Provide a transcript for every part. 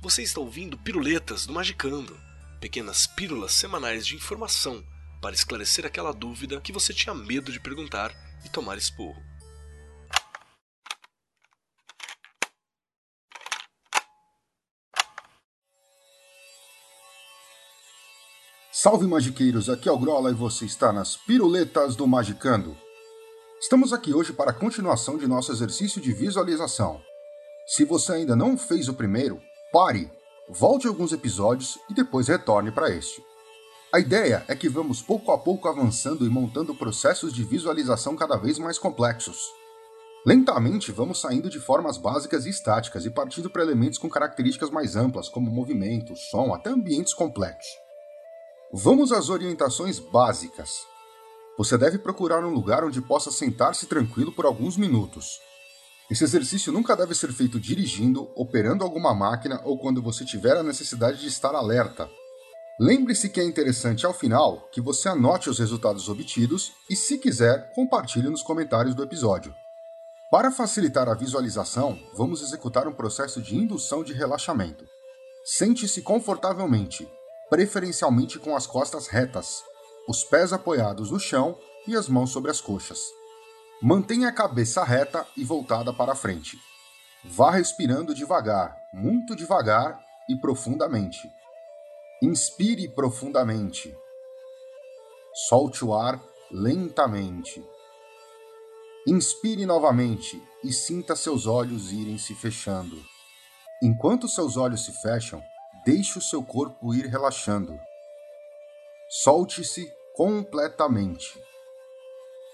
Você está ouvindo Piruletas do Magicando, pequenas pílulas semanais de informação para esclarecer aquela dúvida que você tinha medo de perguntar e tomar esporro. Salve magiqueiros, aqui é o Grola e você está nas Piruletas do Magicando. Estamos aqui hoje para a continuação de nosso exercício de visualização. Se você ainda não fez o primeiro, pare, volte alguns episódios e depois retorne para este. A ideia é que vamos pouco a pouco avançando e montando processos de visualização cada vez mais complexos. Lentamente vamos saindo de formas básicas e estáticas e partindo para elementos com características mais amplas, como movimento, som, até ambientes complexos. Vamos às orientações básicas. Você deve procurar um lugar onde possa sentar-se tranquilo por alguns minutos. Esse exercício nunca deve ser feito dirigindo, operando alguma máquina ou quando você tiver a necessidade de estar alerta. Lembre-se que é interessante ao final que você anote os resultados obtidos e, se quiser, compartilhe nos comentários do episódio. Para facilitar a visualização, vamos executar um processo de indução de relaxamento. Sente-se confortavelmente, preferencialmente com as costas retas, os pés apoiados no chão e as mãos sobre as coxas. Mantenha a cabeça reta e voltada para a frente. Vá respirando devagar, muito devagar e profundamente. Inspire profundamente. Solte o ar lentamente. Inspire novamente e sinta seus olhos irem se fechando. Enquanto seus olhos se fecham, Deixe o seu corpo ir relaxando. Solte-se completamente.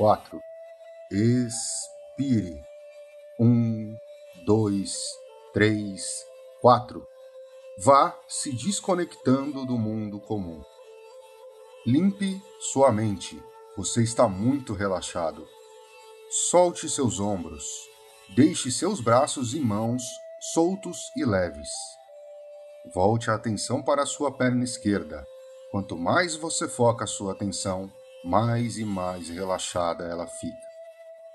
quatro. Expire. Um, dois, três, quatro. Vá se desconectando do mundo comum. Limpe sua mente. Você está muito relaxado. Solte seus ombros. Deixe seus braços e mãos soltos e leves. Volte a atenção para a sua perna esquerda. Quanto mais você foca a sua atenção, mais e mais relaxada ela fica.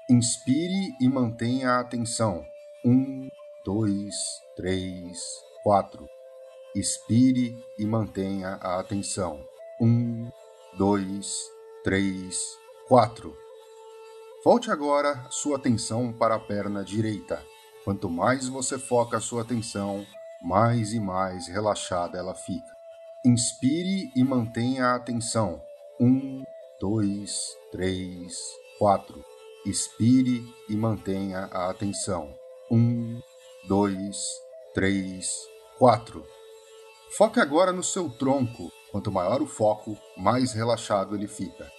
Inspire e mantenha a atenção. Um, dois, três, quatro. Expire e mantenha a atenção. Um, dois, três, quatro. Volte agora sua atenção para a perna direita. Quanto mais você foca a sua atenção, mais e mais relaxada ela fica. Inspire e mantenha a atenção. Um, dois, três, quatro. Expire e mantenha a atenção. Um, dois, três, quatro. Foque agora no seu tronco. Quanto maior o foco, mais relaxado ele fica.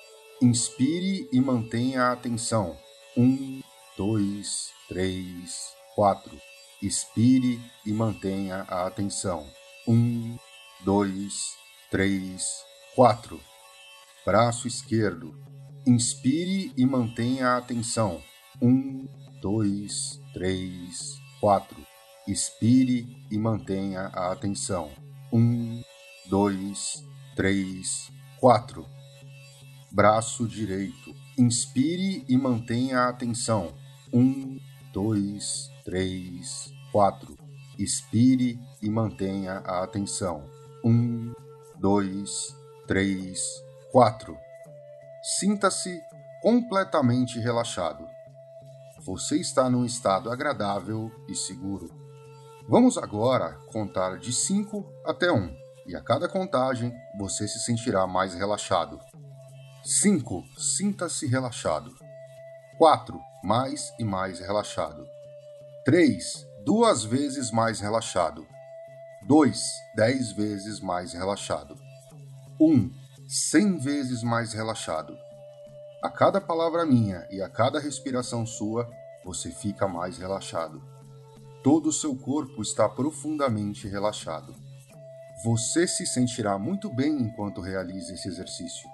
Inspire e mantenha a atenção. Um, dois, três, quatro. Expire e mantenha a atenção. Um, dois, três, quatro. Braço esquerdo. Inspire e mantenha a atenção. Um, dois, três, quatro. Expire e mantenha a atenção. Um, dois, três, quatro. Braço direito. Inspire e mantenha a atenção. Um, dois, três, quatro. Expire e mantenha a atenção. Um, dois, três, quatro. Sinta-se completamente relaxado. Você está num estado agradável e seguro. Vamos agora contar de 5 até 1, um, e a cada contagem você se sentirá mais relaxado. 5. Sinta-se relaxado. 4. Mais e mais relaxado. 3. Duas vezes mais relaxado. 2. Dez vezes mais relaxado. 1. Um, cem vezes mais relaxado. A cada palavra minha e a cada respiração sua, você fica mais relaxado. Todo o seu corpo está profundamente relaxado. Você se sentirá muito bem enquanto realiza esse exercício.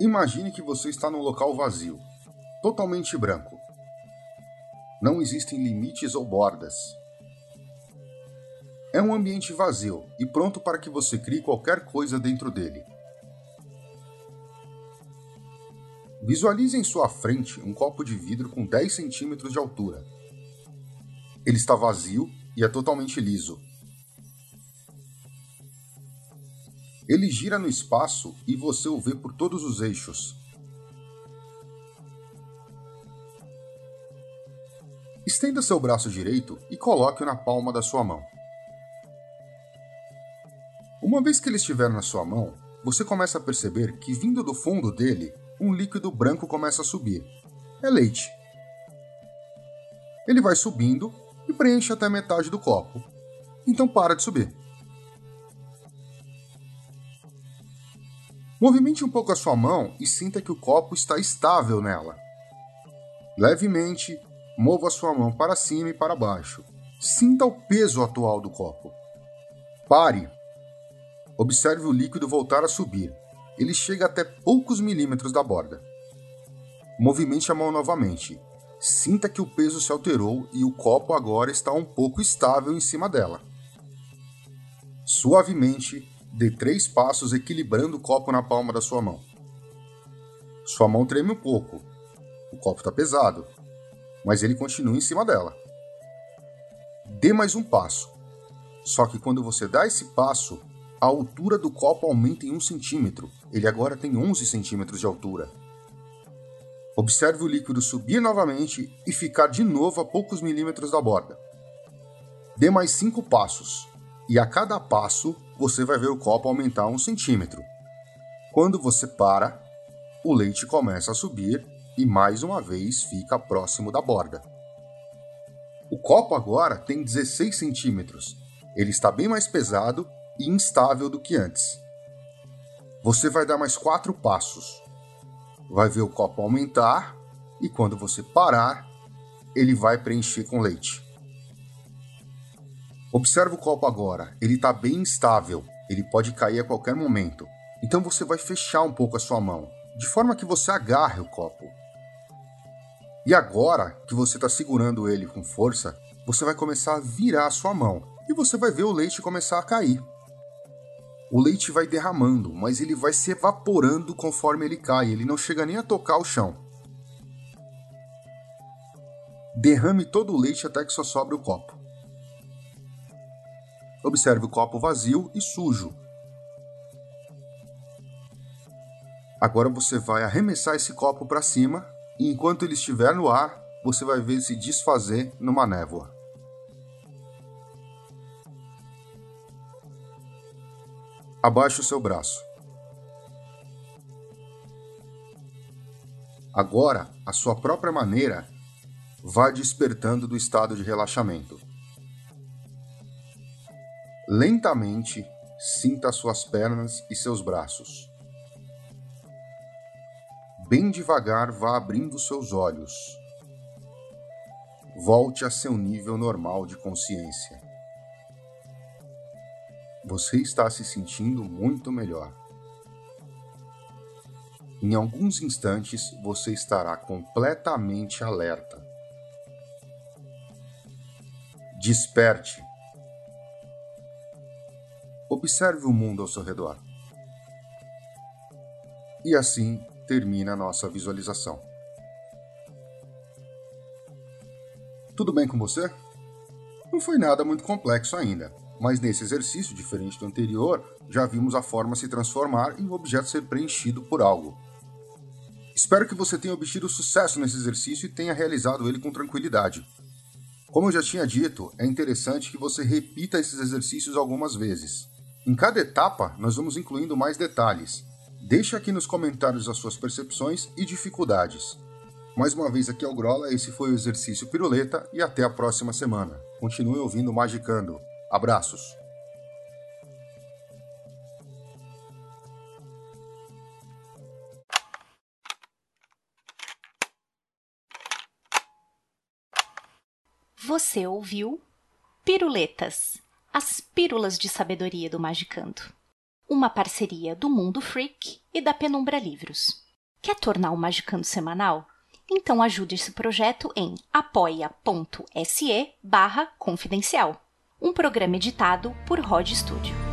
Imagine que você está num local vazio, totalmente branco. Não existem limites ou bordas. É um ambiente vazio e pronto para que você crie qualquer coisa dentro dele. Visualize em sua frente um copo de vidro com 10 centímetros de altura. Ele está vazio e é totalmente liso. Ele gira no espaço e você o vê por todos os eixos. Estenda seu braço direito e coloque-o na palma da sua mão. Uma vez que ele estiver na sua mão, você começa a perceber que vindo do fundo dele, um líquido branco começa a subir. É leite. Ele vai subindo e preenche até metade do copo. Então para de subir. Movimente um pouco a sua mão e sinta que o copo está estável nela. Levemente, mova a sua mão para cima e para baixo. Sinta o peso atual do copo. Pare. Observe o líquido voltar a subir. Ele chega até poucos milímetros da borda. Movimente a mão novamente. Sinta que o peso se alterou e o copo agora está um pouco estável em cima dela. Suavemente, Dê três passos equilibrando o copo na palma da sua mão. Sua mão treme um pouco. O copo está pesado, mas ele continua em cima dela. Dê mais um passo. Só que quando você dá esse passo, a altura do copo aumenta em um centímetro. Ele agora tem 11 centímetros de altura. Observe o líquido subir novamente e ficar de novo a poucos milímetros da borda. Dê mais cinco passos, e a cada passo você vai ver o copo aumentar um centímetro. Quando você para, o leite começa a subir e mais uma vez fica próximo da borda. O copo agora tem 16 centímetros. Ele está bem mais pesado e instável do que antes. Você vai dar mais quatro passos. Vai ver o copo aumentar e quando você parar, ele vai preencher com leite. Observe o copo agora, ele está bem instável, ele pode cair a qualquer momento. Então você vai fechar um pouco a sua mão, de forma que você agarre o copo. E agora que você está segurando ele com força, você vai começar a virar a sua mão e você vai ver o leite começar a cair. O leite vai derramando, mas ele vai se evaporando conforme ele cai, ele não chega nem a tocar o chão. Derrame todo o leite até que só sobre o copo. Observe o copo vazio e sujo. Agora você vai arremessar esse copo para cima e enquanto ele estiver no ar, você vai ver se desfazer numa névoa. Abaixe o seu braço. Agora, a sua própria maneira, vá despertando do estado de relaxamento. Lentamente, sinta suas pernas e seus braços. Bem devagar, vá abrindo seus olhos. Volte a seu nível normal de consciência. Você está se sentindo muito melhor. Em alguns instantes você estará completamente alerta. Desperte Observe o mundo ao seu redor. E assim termina a nossa visualização. Tudo bem com você? Não foi nada muito complexo ainda, mas nesse exercício, diferente do anterior, já vimos a forma se transformar e o objeto ser preenchido por algo. Espero que você tenha obtido sucesso nesse exercício e tenha realizado ele com tranquilidade. Como eu já tinha dito, é interessante que você repita esses exercícios algumas vezes. Em cada etapa, nós vamos incluindo mais detalhes. Deixe aqui nos comentários as suas percepções e dificuldades. Mais uma vez aqui é o Grola, esse foi o exercício Piruleta e até a próxima semana. Continue ouvindo Magicando. Abraços! Você ouviu Piruletas, as pílulas de sabedoria do Magicando. Uma parceria do Mundo Freak e da Penumbra Livros. Quer tornar o Magicando semanal? Então ajude esse projeto em apoia.se barra confidencial. Um programa editado por Rod Studio.